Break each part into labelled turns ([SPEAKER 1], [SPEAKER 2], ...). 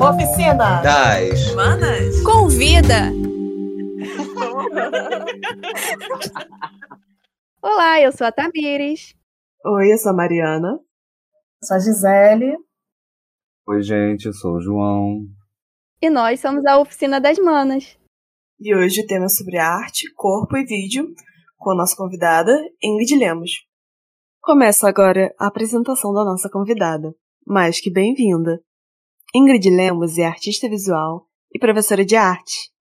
[SPEAKER 1] Oficina
[SPEAKER 2] das
[SPEAKER 3] Manas.
[SPEAKER 4] Convida! Olá, eu sou a Tamires.
[SPEAKER 5] Oi, eu sou a Mariana.
[SPEAKER 6] Sou a Gisele.
[SPEAKER 7] Oi, gente, eu sou o João.
[SPEAKER 4] E nós somos a Oficina das Manas.
[SPEAKER 5] E hoje o tema é sobre arte, corpo e vídeo, com a nossa convidada, Ingrid Lemos. Começa agora a apresentação da nossa convidada. Mais que bem-vinda! Ingrid Lemos é artista visual e professora de arte.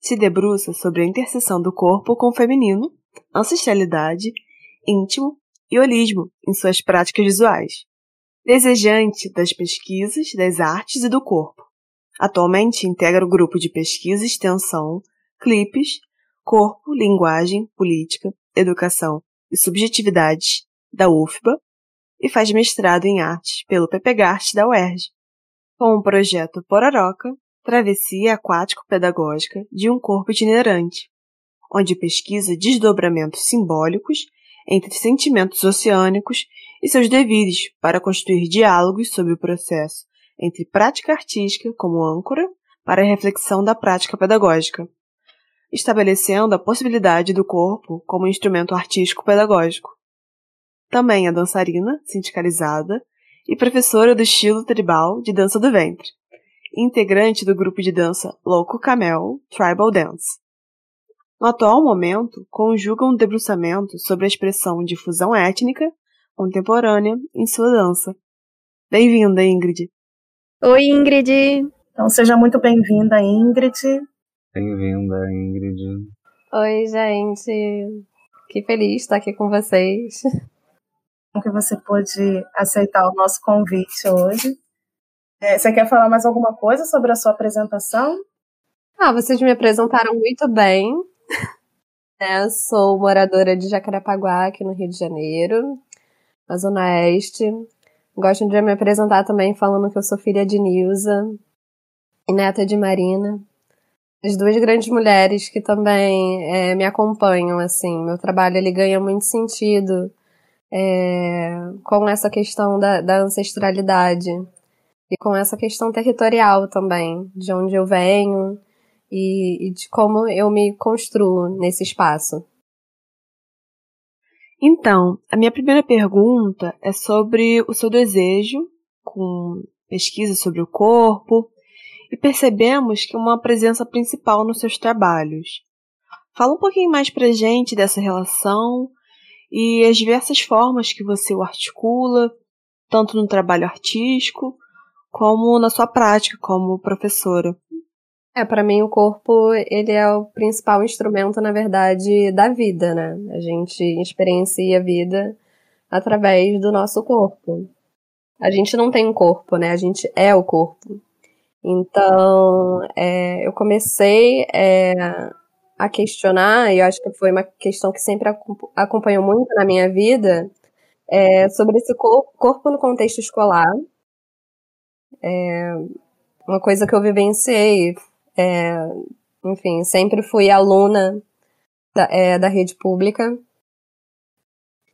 [SPEAKER 5] Se debruça sobre a interseção do corpo com o feminino, ancestralidade, íntimo e holismo em suas práticas visuais. Desejante das pesquisas, das artes e do corpo. Atualmente integra o grupo de pesquisa e extensão Clipes, Corpo, Linguagem, Política, Educação e Subjetividades da UFBA e faz mestrado em artes pelo PPGART da UERJ, com o projeto Pororoca, Travessia Aquático-Pedagógica de um Corpo Itinerante, onde pesquisa desdobramentos simbólicos entre sentimentos oceânicos e seus devires para construir diálogos sobre o processo entre prática artística como âncora para a reflexão da prática pedagógica, estabelecendo a possibilidade do corpo como instrumento artístico pedagógico. Também é dançarina, sindicalizada e professora do estilo tribal de dança do ventre, integrante do grupo de dança Louco Camel Tribal Dance. No atual momento, conjuga um debruçamento sobre a expressão de fusão étnica contemporânea em sua dança. Bem-vinda, Ingrid.
[SPEAKER 4] Oi, Ingrid.
[SPEAKER 6] Então seja muito bem-vinda, Ingrid.
[SPEAKER 7] Bem-vinda, Ingrid.
[SPEAKER 3] Oi, gente. Que feliz estar aqui com vocês.
[SPEAKER 6] Que você pôde aceitar o nosso convite hoje. É, você quer falar mais alguma coisa sobre a sua apresentação?
[SPEAKER 3] Ah, vocês me apresentaram muito bem. É, sou moradora de Jacarepaguá, aqui no Rio de Janeiro, na Zona Oeste. Gosto de me apresentar também falando que eu sou filha de Nilza e neta de Marina. As duas grandes mulheres que também é, me acompanham, assim. Meu trabalho, ele ganha muito sentido é, com essa questão da, da ancestralidade e com essa questão territorial também, de onde eu venho e, e de como eu me construo nesse espaço.
[SPEAKER 5] Então, a minha primeira pergunta é sobre o seu desejo com pesquisa sobre o corpo e percebemos que uma presença principal nos seus trabalhos. Fala um pouquinho mais pra gente dessa relação e as diversas formas que você o articula, tanto no trabalho artístico como na sua prática como professora.
[SPEAKER 3] É, para mim o corpo, ele é o principal instrumento, na verdade, da vida, né? A gente experiencia a vida através do nosso corpo. A gente não tem um corpo, né? A gente é o corpo. Então, é, eu comecei é, a questionar, e eu acho que foi uma questão que sempre acompanhou muito na minha vida, é, sobre esse corpo, no contexto escolar. É, uma coisa que eu vivenciei é, enfim, sempre fui aluna da, é, da rede pública.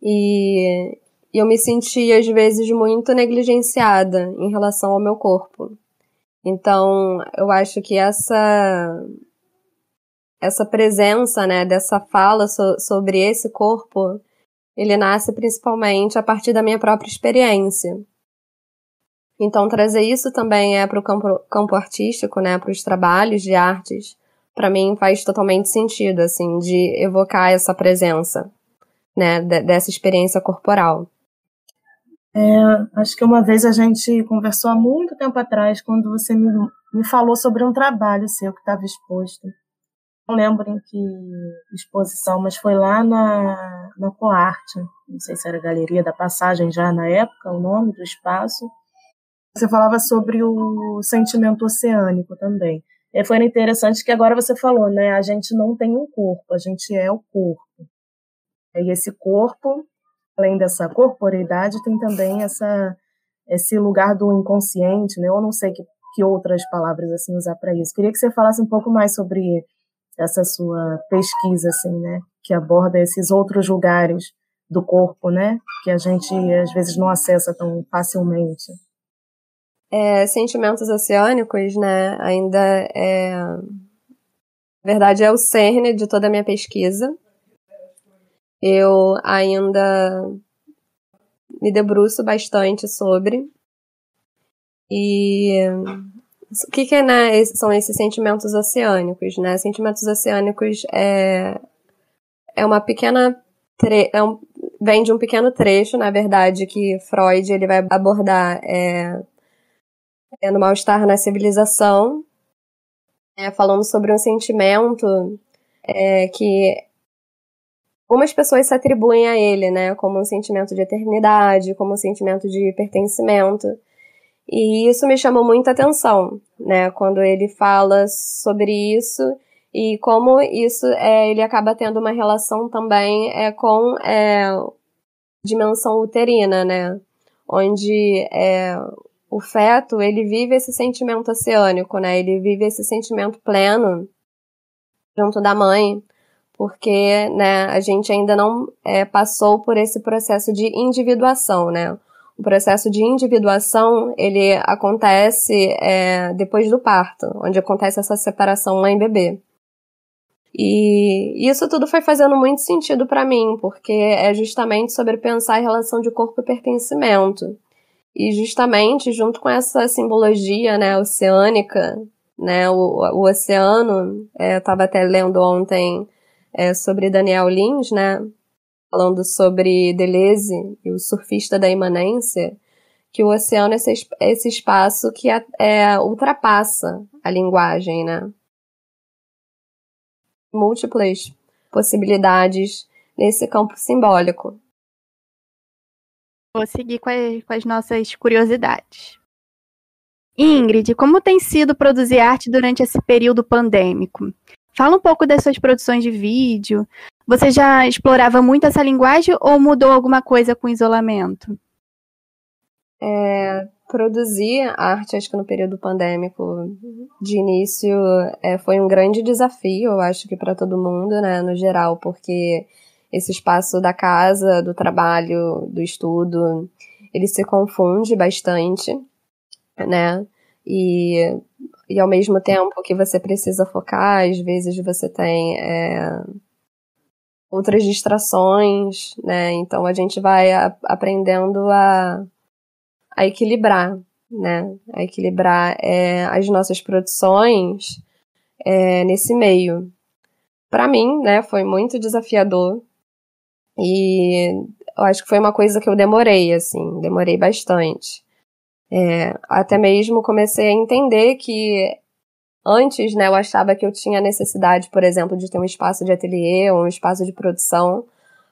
[SPEAKER 3] E eu me sentia, às vezes, muito negligenciada em relação ao meu corpo. Então, eu acho que essa essa presença, né, dessa fala so, sobre esse corpo, ele nasce principalmente a partir da minha própria experiência. Então, trazer isso também é para o campo, campo artístico, né, para os trabalhos de artes, para mim faz totalmente sentido, assim, de evocar essa presença, né, dessa experiência corporal.
[SPEAKER 6] É, acho que uma vez a gente conversou há muito tempo atrás, quando você me, me falou sobre um trabalho seu que estava exposto. Não lembro em que exposição, mas foi lá na, na Coarte, não sei se era Galeria da Passagem já na época, o nome do espaço você falava sobre o sentimento oceânico também. E foi interessante que agora você falou, né? A gente não tem um corpo, a gente é o corpo. E esse corpo, além dessa corporeidade, tem também essa esse lugar do inconsciente, né? Eu não sei que, que outras palavras assim usar para isso. Queria que você falasse um pouco mais sobre essa sua pesquisa, assim, né? Que aborda esses outros lugares do corpo, né? Que a gente às vezes não acessa tão facilmente.
[SPEAKER 3] é, sentimentos oceânicos, né, ainda é. Na verdade, é o cerne de toda a minha pesquisa. Eu ainda me debruço bastante sobre. E o que, que é, né, são esses sentimentos oceânicos, né? Sentimentos oceânicos é, é uma pequena tre é um, vem de um pequeno trecho, na verdade, que Freud ele vai abordar é, é no mal-estar na civilização, é, falando sobre um sentimento é, que algumas pessoas se atribuem a ele, né, como um sentimento de eternidade, como um sentimento de pertencimento. E isso me chamou muita atenção, né, quando ele fala sobre isso e como isso é, ele acaba tendo uma relação também é, com é, dimensão uterina, né, onde é, o feto ele vive esse sentimento oceânico, né, ele vive esse sentimento pleno junto da mãe, porque né, a gente ainda não é, passou por esse processo de individuação, né? O processo de individuação, ele acontece é, depois do parto, onde acontece essa separação mãe-bebê. E isso tudo foi fazendo muito sentido para mim, porque é justamente sobre pensar a relação de corpo e pertencimento. E justamente junto com essa simbologia né, oceânica, né, o, o oceano, é, eu estava até lendo ontem é, sobre Daniel Lins, né, falando sobre Deleuze e o surfista da imanência, que o oceano é esse, esse espaço que é, é, ultrapassa a linguagem, né? Múltiplas possibilidades nesse campo simbólico.
[SPEAKER 4] Vou seguir com, com as nossas curiosidades. Ingrid, como tem sido produzir arte durante esse período pandêmico? Fala um pouco das suas produções de vídeo, você já explorava muito essa linguagem ou mudou alguma coisa com o isolamento?
[SPEAKER 3] É, produzir arte, acho que no período pandêmico, de início, é, foi um grande desafio, eu acho que para todo mundo, né, no geral, porque esse espaço da casa, do trabalho, do estudo, ele se confunde bastante, né, e, e ao mesmo tempo que você precisa focar, às vezes você tem é, outras distrações, né? Então a gente vai a, aprendendo a, a equilibrar, né? A equilibrar é, as nossas produções é, nesse meio. Para mim, né, foi muito desafiador e eu acho que foi uma coisa que eu demorei, assim, demorei bastante. É, até mesmo comecei a entender que Antes, né, eu achava que eu tinha necessidade, por exemplo, de ter um espaço de ateliê ou um espaço de produção,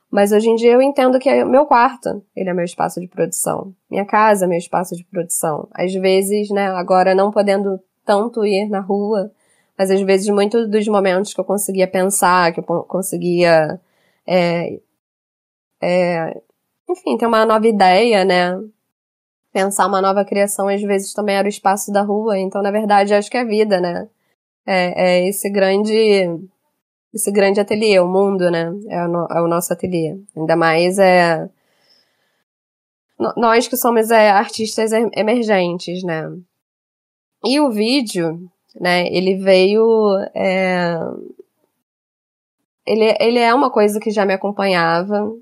[SPEAKER 3] mas hoje em dia eu entendo que é meu quarto, ele é meu espaço de produção. Minha casa é meu espaço de produção. Às vezes, né, agora não podendo tanto ir na rua, mas às vezes muitos dos momentos que eu conseguia pensar, que eu conseguia, é, é, enfim, ter uma nova ideia, né, pensar uma nova criação, às vezes também era o espaço da rua. Então, na verdade, acho que é a vida, né? É, é esse grande esse grande ateliê, o mundo, né? É o, é o nosso ateliê. Ainda mais é nós que somos é, artistas emergentes, né? E o vídeo, né? Ele veio é, ele, ele é uma coisa que já me acompanhava,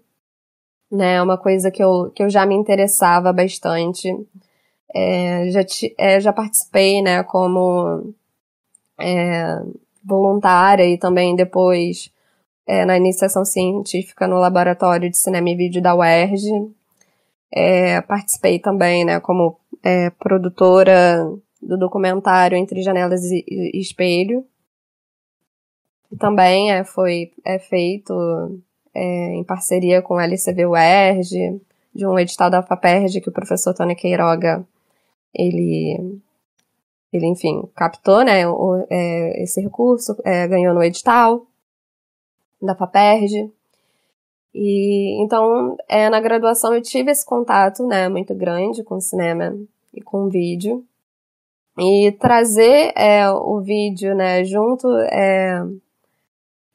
[SPEAKER 3] né? É uma coisa que eu, que eu já me interessava bastante. É, já, é, já participei, né, como é, voluntária e também depois é, na iniciação científica no Laboratório de Cinema e Vídeo da UERJ. É, participei também, né, como é, produtora do documentário Entre Janelas e, e Espelho. Também é, foi é feito é, em parceria com a LCV UERJ, de um edital da FAPERJ que o professor Tony Queiroga, ele, ele enfim, captou né, o, é, esse recurso, é, ganhou no edital da FAPERJ. E então, é, na graduação eu tive esse contato, né, muito grande com o cinema e com o vídeo. E trazer é, o vídeo, né, junto é,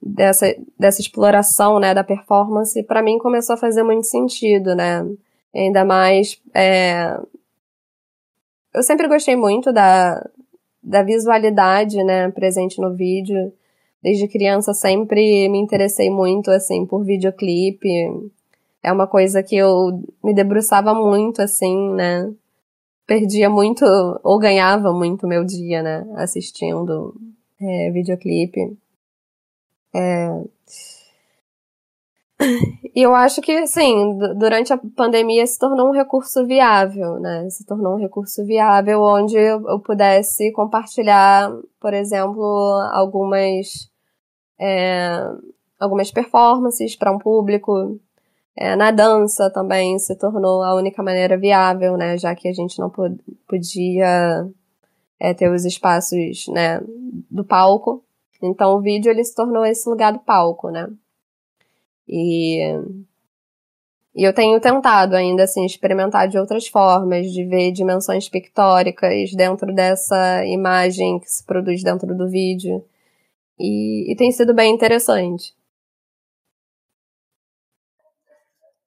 [SPEAKER 3] dessa, dessa exploração, né, da performance, para mim começou a fazer muito sentido, né? Ainda mais é, eu sempre gostei muito da, da visualidade, né, presente no vídeo. Desde criança sempre me interessei muito, assim, por videoclipe. É uma coisa que eu me debruçava muito, assim, né? Perdia muito, ou ganhava muito meu dia, né? Assistindo é, videoclipe. É, eu acho que, assim, durante a pandemia se tornou um recurso viável, né? Se tornou um recurso viável onde eu pudesse compartilhar, por exemplo, algumas, é, algumas performances para um público. É, na dança também se tornou a única maneira viável, né? Já que a gente não podia é, ter os espaços, né, do palco. Então o vídeo ele se tornou esse lugar do palco, né? E, e eu tenho tentado ainda assim experimentar de outras formas, de ver dimensões pictóricas dentro dessa imagem que se produz dentro do vídeo. E, e tem sido bem interessante.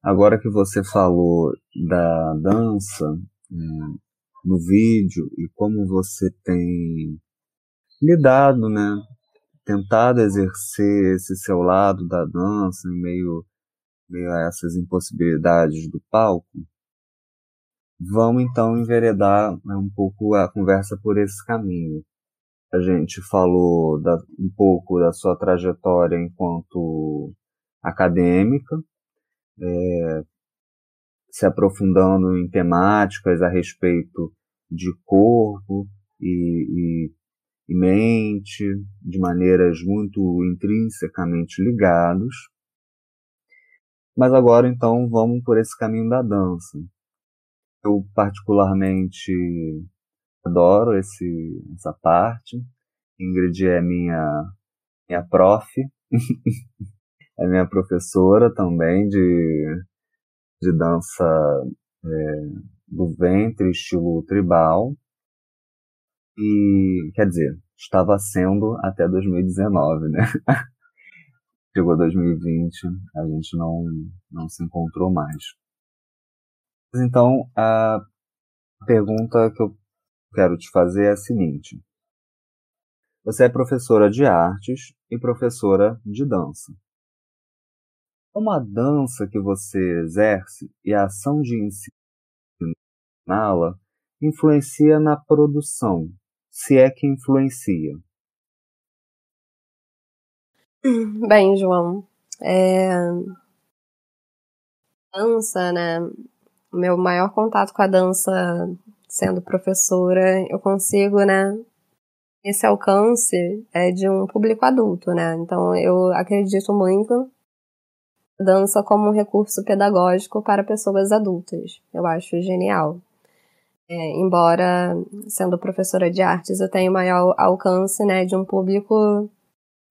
[SPEAKER 7] Agora que você falou da dança é, no vídeo e como você tem lidado, né, tentado exercer esse seu lado da dança em meio, meio a essas impossibilidades do palco, vamos então enveredar né, um pouco a conversa por esse caminho. A gente falou da, um pouco da sua trajetória enquanto acadêmica, é, se aprofundando em temáticas a respeito de corpo e, e e mente de maneiras muito intrinsecamente ligados. Mas agora então vamos por esse caminho da dança. Eu particularmente adoro esse, essa parte. Ingrid é minha, minha prof, é minha professora também de, de dança é, do ventre, estilo tribal. E, quer dizer, estava sendo até 2019, né? Chegou 2020, a gente não, não se encontrou mais. Então, a pergunta que eu quero te fazer é a seguinte. Você é professora de artes e professora de dança. Como a dança que você exerce e a ação de ensiná-la influencia na produção se é que influencia?
[SPEAKER 3] Bem, João, é... dança, né? Meu maior contato com a dança, sendo professora, eu consigo, né? Esse alcance é de um público adulto, né? Então eu acredito muito dança como um recurso pedagógico para pessoas adultas. Eu acho genial. É, embora sendo professora de artes eu tenho maior alcance né, de um público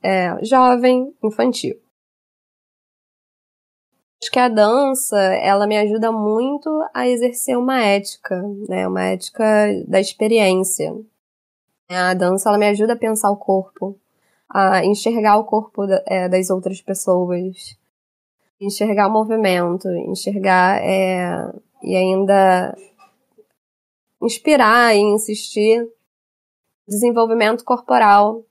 [SPEAKER 3] é, jovem, infantil. Acho que a dança ela me ajuda muito a exercer uma ética, né, uma ética da experiência. A dança ela me ajuda a pensar o corpo, a enxergar o corpo é, das outras pessoas, enxergar o movimento, enxergar é, e ainda inspirar e insistir desenvolvimento corporal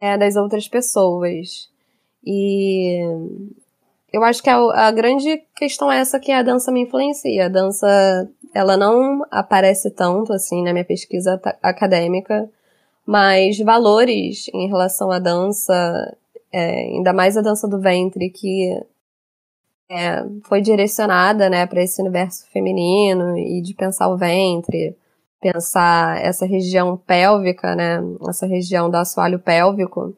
[SPEAKER 3] é, das outras pessoas. E eu acho que a, a, grande questão é essa que a dança me influencia. A dança, ela não aparece tanto assim na minha pesquisa acadêmica, mas valores em relação à dança, é, ainda mais a dança do ventre, que é, foi direcionada né, para esse universo feminino e de pensar o ventre, pensar essa região pélvica, né, essa região do assoalho pélvico,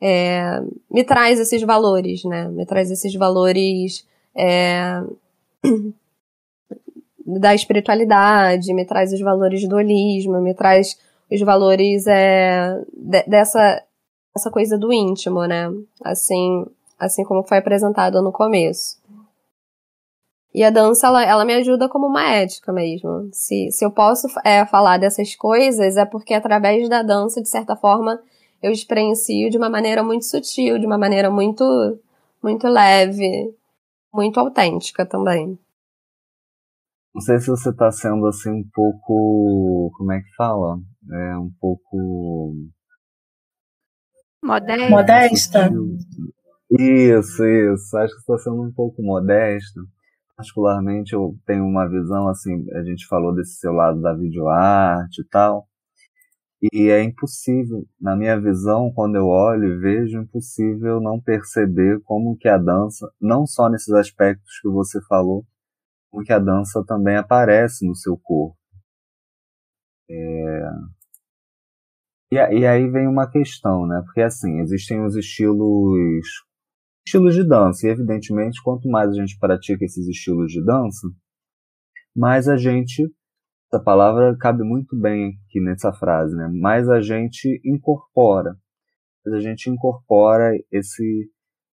[SPEAKER 3] é, me traz esses valores, né, me traz esses valores é, da espiritualidade, me traz os valores do holismo, me traz os valores é, de, dessa essa coisa do íntimo, né, assim, assim como foi apresentado no começo. E a dança, ela, ela me ajuda como uma ética mesmo. Se, se eu posso é, falar dessas coisas, é porque através da dança, de certa forma, eu experiencio de uma maneira muito sutil, de uma maneira muito, muito leve, muito autêntica também.
[SPEAKER 7] Não sei se você está sendo assim um pouco. Como é que fala? É um pouco.
[SPEAKER 4] Modesta.
[SPEAKER 6] Modesta.
[SPEAKER 7] Isso, isso. Acho que está sendo um pouco modesta. Particularmente, eu tenho uma visão assim. A gente falou desse seu lado da videoarte e tal. E é impossível, na minha visão, quando eu olho e vejo, é impossível não perceber como que a dança, não só nesses aspectos que você falou, como que a dança também aparece no seu corpo. É... E, e, aí vem uma questão, né? Porque assim, existem os estilos estilos de dança, e evidentemente, quanto mais a gente pratica esses estilos de dança, mais a gente essa palavra cabe muito bem aqui nessa frase, né? Mais a gente incorpora, a gente incorpora esse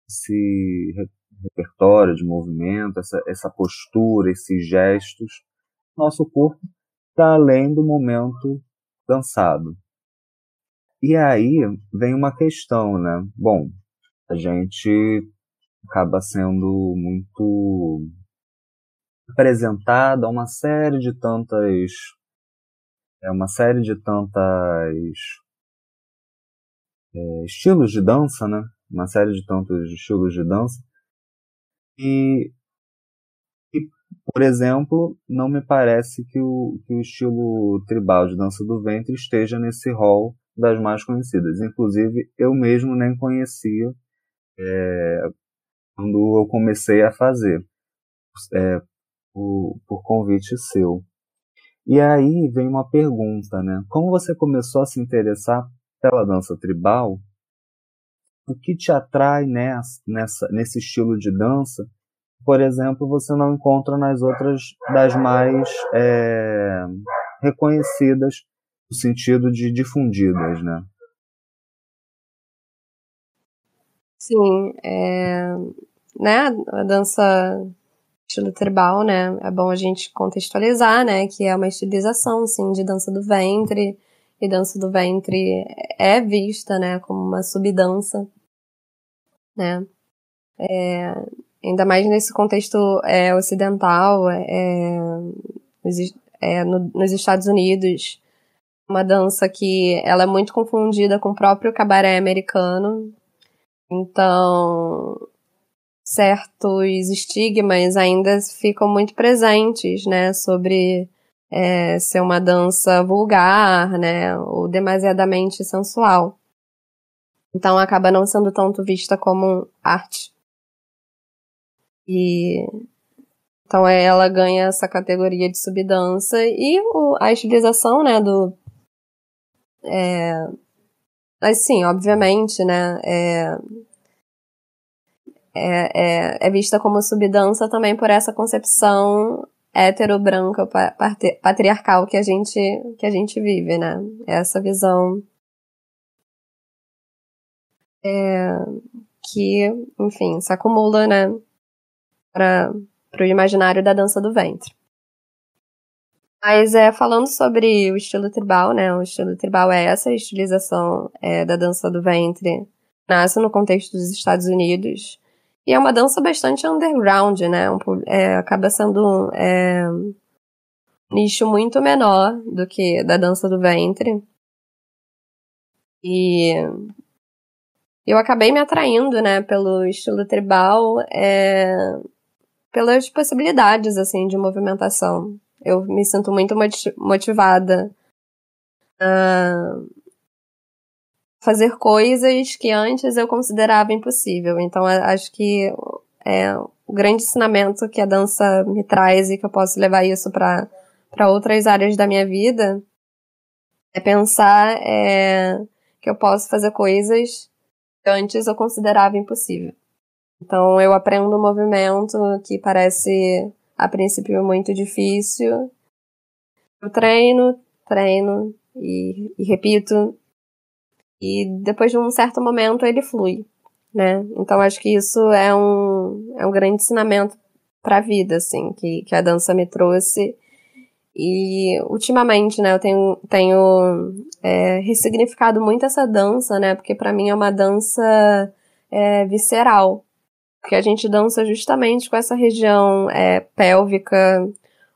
[SPEAKER 7] esse repertório de movimento, essa, essa postura, esses gestos, nosso corpo para além do momento dançado. E aí vem uma questão, né? Bom, a gente acaba sendo muito apresentada uma série de tantas é uma série de tantas é, estilos de dança, né? Uma série de tantos estilos de dança e, e por exemplo, não me parece que o, que o estilo tribal de dança do ventre esteja nesse rol das mais conhecidas. Inclusive, eu mesmo nem conhecia é, quando eu comecei a fazer. É, por, por convite seu. E aí vem uma pergunta, né? Como você começou a se interessar pela dança tribal? O que te atrai nessa, nessa, nesse estilo de dança? Por exemplo, você não encontra nas outras das mais é, reconhecidas no sentido de difundidas, né?
[SPEAKER 3] Sim, é, né? A dança estilo tribal, né? É bom a gente contextualizar, né? Que é uma estilização, sim, de dança do ventre. E dança do ventre é vista, né? Como uma subdança, né? É, ainda mais nesse contexto é, ocidental, é, é, no, nos Estados Unidos, uma dança que ela é muito confundida com o próprio cabaré americano. Então, certos estigmas ainda ficam muito presentes, né, sobre é, ser uma dança vulgar, né, ou demasiadamente sensual. Então acaba não sendo tanto vista como arte. E então ela ganha essa categoria de subdança e o, a estilização, né, do é, mas sim, obviamente, né, é, é, é, é vista como subdança também por essa concepção hetero-branca patriarcal que a gente que a gente vive, né? Essa visão é, que, enfim, se acumula, né, para o imaginário da dança do ventre. Mas é, falando sobre o estilo tribal, né, o estilo tribal é essa estilização é, da dança do ventre, nasce no contexto dos Estados Unidos, e é uma dança bastante underground, né? Um, é, acaba sendo é, um nicho muito menor do que da dança do ventre. E eu acabei me atraindo, né, pelo estilo tribal, é, pelas possibilidades, assim, de movimentação. Eu me sinto muito motivada uh, fazer coisas que antes eu considerava impossível. Então, acho que é o grande ensinamento que a dança me traz e que eu posso levar isso para outras áreas da minha vida é pensar é, que eu posso fazer coisas que antes eu considerava impossível. Então, eu aprendo um movimento que parece, a princípio, muito difícil. Eu treino, treino e, e repito e depois de um certo momento ele flui, né? Então acho que isso é um, é um grande ensinamento para a vida, assim, que, que a dança me trouxe. E ultimamente, né, eu tenho, tenho é, ressignificado muito essa dança, né? Porque para mim é uma dança é, visceral. Porque a gente dança justamente com essa região é, pélvica,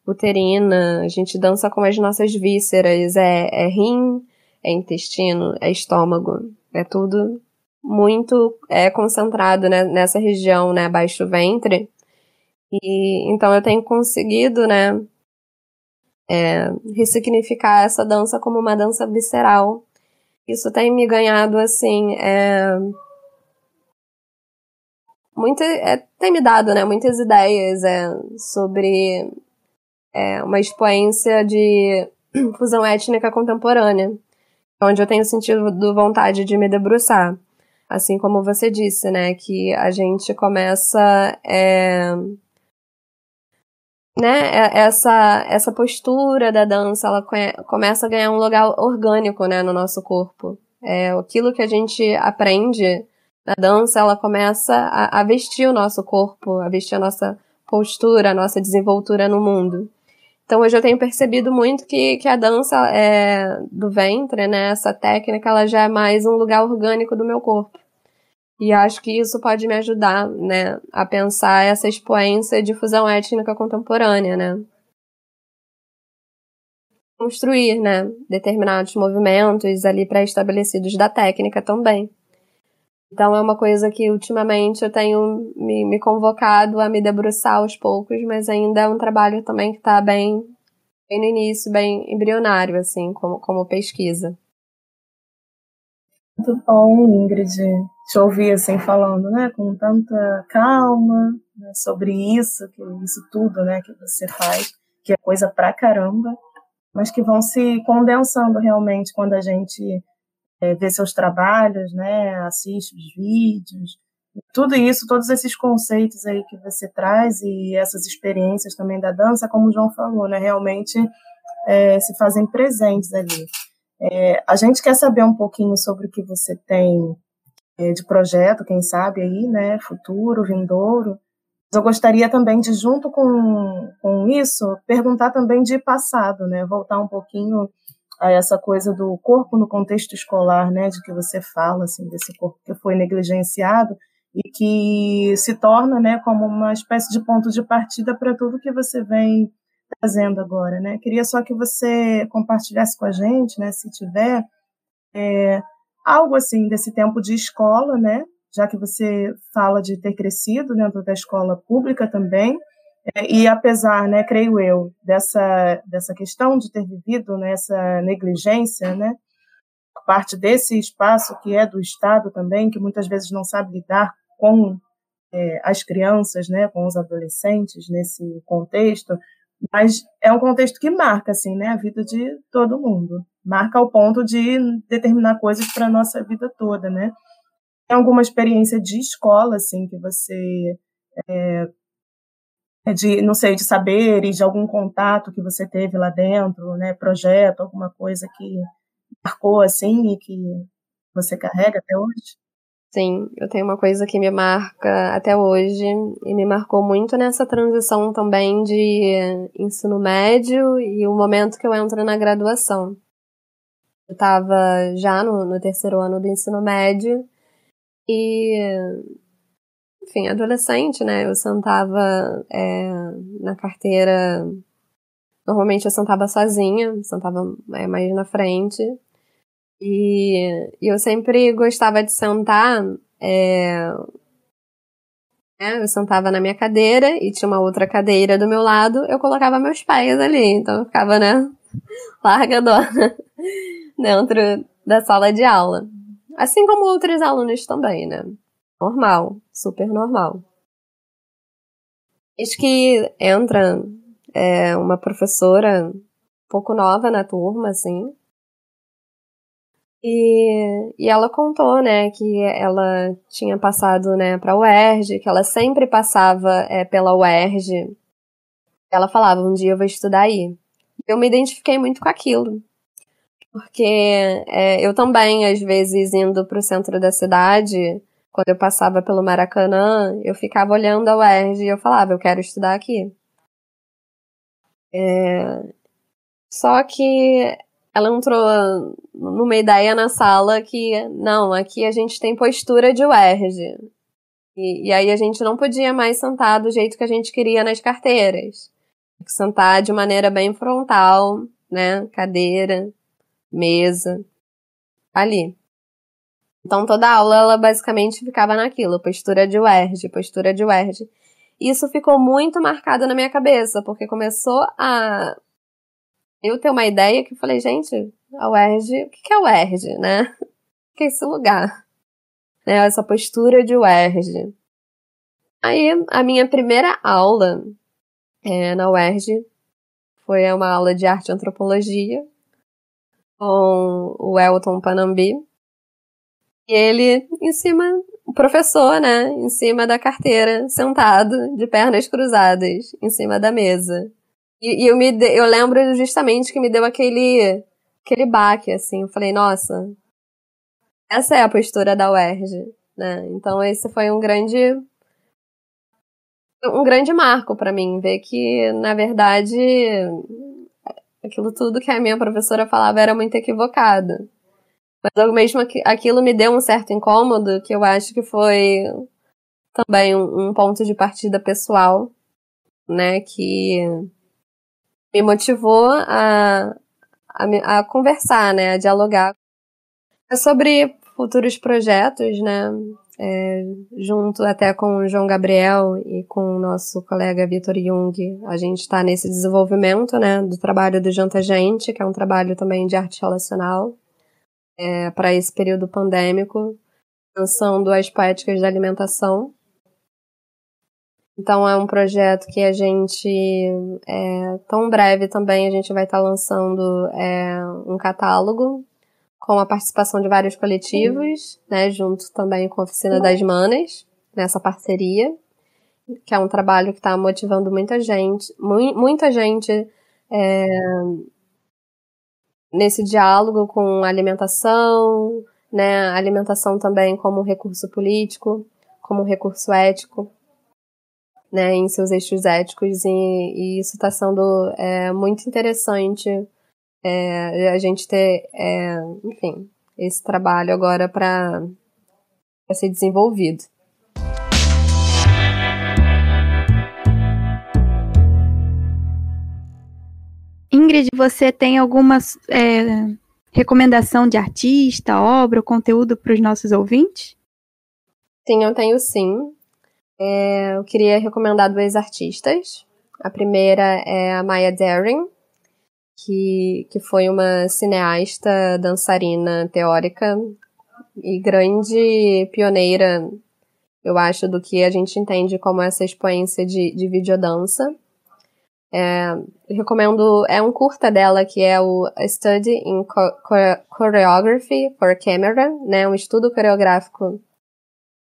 [SPEAKER 3] uterina, a gente dança com as nossas vísceras, é, é rim, é intestino, é estômago, é tudo muito é, concentrado né, nessa região, né, abaixo do ventre. E então eu tenho conseguido, né, é, ressignificar essa dança como uma dança visceral. Isso tem me ganhado, assim, é, muita, é, tem me dado, né, muitas ideias é, sobre é, uma expoência de fusão étnica contemporânea, onde eu tenho sentido vontade de me debruçar. Assim como você disse, né, que a gente começa é, né, é, essa, essa postura da dança, ela começa a ganhar um lugar orgânico, né, no nosso corpo. É, aquilo que a gente aprende na dança, ela começa a, a vestir o nosso corpo, a vestir a nossa postura, a nossa desenvoltura no mundo. Então hoje eu tenho percebido muito que, que a dança é, do ventre, né, essa técnica, ela já é mais um lugar orgânico do meu corpo. E acho que isso pode me ajudar, né, a pensar essa expoência de fusão étnica contemporânea, né. Construir, né, determinados movimentos ali pré-estabelecidos da técnica também. Então é uma coisa que ultimamente eu tenho me, me, convocado a me debruçar aos poucos, mas ainda é um trabalho também que está bem, bem no início, bem embrionário, assim, como, como pesquisa.
[SPEAKER 6] Muito bom, Ingrid, te ouvir assim falando, né, com tanta calma né, sobre isso, que isso tudo, né, que você faz, que é coisa pra caramba, mas que vão se condensando realmente quando a gente é, vê seus trabalhos, né, assiste os vídeos, tudo isso, todos esses conceitos aí que você traz e essas experiências também da dança, como o João falou, né, realmente é, se fazem presentes ali. É, a gente quer saber um pouquinho sobre o que você tem é, de projeto, quem sabe aí, né, futuro, vindouro. Eu gostaria também de, junto com, com isso, perguntar também de passado, né, voltar um pouquinho a essa coisa do corpo no contexto escolar, né, de que você fala, assim, desse corpo que foi negligenciado e que se torna, né, como uma espécie de ponto de partida para tudo que você vem trazendo agora, né? Queria só que você compartilhasse com a gente, né, se tiver, é, algo assim desse tempo de escola, né? Já que você fala de ter crescido dentro da escola pública também, e apesar, né, creio eu, dessa dessa questão de ter vivido nessa negligência, né? Parte desse espaço que é do Estado também, que muitas vezes não sabe lidar com é, as crianças, né, com os adolescentes nesse contexto, mas é um contexto que marca, assim, né, a vida de todo mundo. Marca ao ponto de determinar coisas para a nossa vida toda, né. Tem alguma experiência de escola, assim, que você... É, é de, não sei, de saberes, de algum contato que você teve lá dentro, né, projeto, alguma coisa que marcou, assim, e que você carrega até hoje?
[SPEAKER 3] Sim, eu tenho uma coisa que me marca até hoje e me marcou muito nessa transição também de ensino médio e o momento que eu entro na graduação. Eu estava já no, no terceiro ano do ensino médio e, enfim, adolescente, né? Eu sentava é, na carteira. Normalmente eu sentava sozinha, sentava é, mais na frente. E, e eu sempre gostava de sentar. É, né, eu sentava na minha cadeira e tinha uma outra cadeira do meu lado, eu colocava meus pés ali. Então eu ficava, né, largadona dentro da sala de aula. Assim como outros alunos também, né? Normal, super normal. Eis que entra é, uma professora um pouco nova na turma, assim, e, e ela contou, né, que ela tinha passado, né, para a UERJ, que ela sempre passava é, pela UERJ. Ela falava, um dia eu vou estudar aí. Eu me identifiquei muito com aquilo. Porque é, eu também, às vezes, indo para o centro da cidade, quando eu passava pelo Maracanã, eu ficava olhando a UERJ e eu falava, eu quero estudar aqui. É, só que ela entrou numa ideia na sala que, não, aqui a gente tem postura de UERJ. E, e aí a gente não podia mais sentar do jeito que a gente queria nas carteiras. Sentar de maneira bem frontal, né? Cadeira, mesa, ali. Então toda aula ela basicamente ficava naquilo, postura de UERJ, postura de UERJ. Isso ficou muito marcado na minha cabeça, porque começou a eu ter uma ideia que eu falei, gente, a UERJ, o que é a UERJ, né? O que é esse lugar? Né, essa postura de UERJ. Aí, a minha primeira aula é, na UERJ foi uma aula de arte e antropologia com o Elton Panambi. E ele em cima, o professor, né, em cima da carteira, sentado, de pernas cruzadas, em cima da mesa. E, e eu, me de, eu lembro justamente que me deu aquele, aquele baque, assim. Eu falei, nossa, essa é a postura da UERJ, né? Então esse foi um grande um grande marco para mim ver que na verdade aquilo tudo que a minha professora falava era muito equivocado. Mas mesmo aquilo me deu um certo incômodo que eu acho que foi também um, um ponto de partida pessoal, né, que me motivou a, a, a conversar, né, a dialogar. É sobre futuros projetos, né, é, junto até com o João Gabriel e com o nosso colega Vitor Jung, a gente está nesse desenvolvimento, né, do trabalho do Janta Gente, que é um trabalho também de arte relacional, é, para esse período pandêmico, lançando as poéticas da alimentação. Então é um projeto que a gente, é, tão breve também, a gente vai estar tá lançando é, um catálogo com a participação de vários coletivos, né, junto também com a Oficina das Manas, nessa parceria, que é um trabalho que está motivando muita gente, mu muita gente é, nesse diálogo com alimentação, né, alimentação também como um recurso político, como um recurso ético, né, em seus eixos éticos, e, e isso está sendo é, muito interessante é, a gente ter, é, enfim, esse trabalho agora para ser desenvolvido.
[SPEAKER 4] Ingrid, você tem alguma é, recomendação de artista, obra, conteúdo para os nossos ouvintes?
[SPEAKER 3] Sim, eu tenho sim. É, eu queria recomendar duas artistas. A primeira é a Maya Dering, que, que foi uma cineasta, dançarina teórica e grande pioneira, eu acho, do que a gente entende como essa expoência de, de videodança. É, recomendo, é um curta dela que é o Study in Choreography for Camera, né, um estudo coreográfico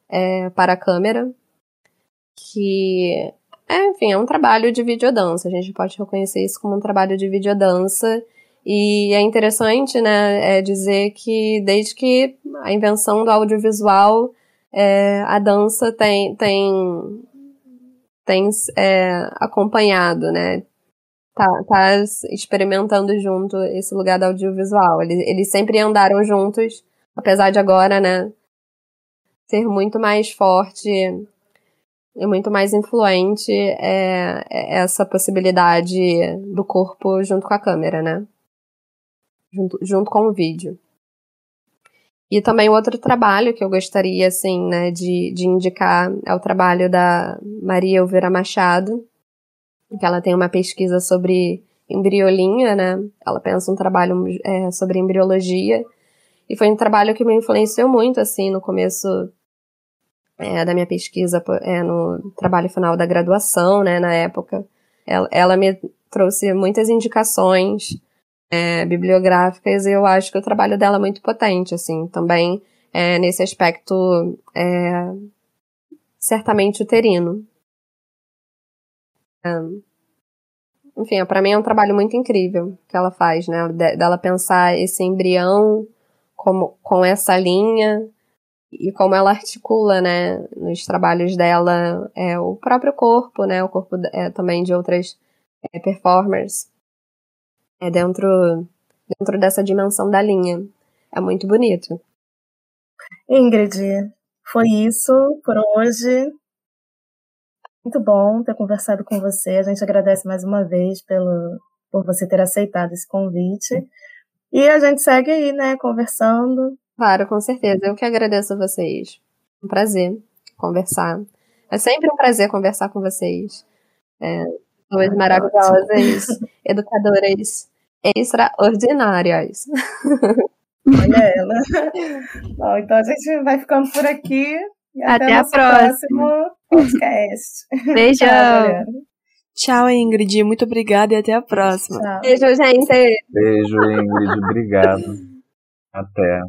[SPEAKER 3] é, para a câmera, que é, enfim, é um trabalho de videodança. A gente pode reconhecer isso como um trabalho de videodança. E é interessante, né, é dizer que desde que a invenção do audiovisual, é, a dança tem, tem, tem é, acompanhado, né, tá, tá experimentando junto esse lugar do audiovisual. Eles, eles sempre andaram juntos, apesar de agora, né, ser muito mais forte e muito mais influente é, é essa possibilidade do corpo junto com a câmera, né? Junto, junto com o vídeo. E também outro trabalho que eu gostaria, assim, né, de, de indicar é o trabalho da Maria Elvira Machado, que ela tem uma pesquisa sobre embriolinha, né? Ela pensa um trabalho é, sobre embriologia. E foi um trabalho que me influenciou muito, assim, no começo é, da minha pesquisa é, no trabalho final da graduação, né, na época. Ela, ela me trouxe muitas indicações é, bibliográficas e eu acho que o trabalho dela é muito potente, assim, também é, nesse aspecto é, certamente uterino. É, enfim, para mim é um trabalho muito incrível que ela faz, né, dela pensar esse embrião como, com essa linha e como ela articula, né, nos trabalhos dela, é, o próprio corpo, né, o corpo é, também de outras é, performers, é dentro, dentro dessa dimensão da linha. É muito bonito.
[SPEAKER 6] Ingrid, foi isso por hoje. Muito bom ter conversado com você. A gente agradece mais uma vez pelo, por você ter aceitado esse convite. E a gente segue aí, né, conversando.
[SPEAKER 3] Claro, com certeza. Eu que agradeço a vocês. Um prazer conversar. É sempre um prazer conversar com vocês. É, pessoas maravilhosas, educadoras extraordinárias.
[SPEAKER 6] Olha ela. Bom, então a gente vai ficando por aqui.
[SPEAKER 4] até, até a próxima.
[SPEAKER 6] podcast.
[SPEAKER 4] Beijão. Tchau,
[SPEAKER 5] Tchau, Ingrid. Muito obrigada e até a próxima.
[SPEAKER 3] Tchau. Beijo, gente.
[SPEAKER 7] Beijo, Ingrid. Obrigado. Até.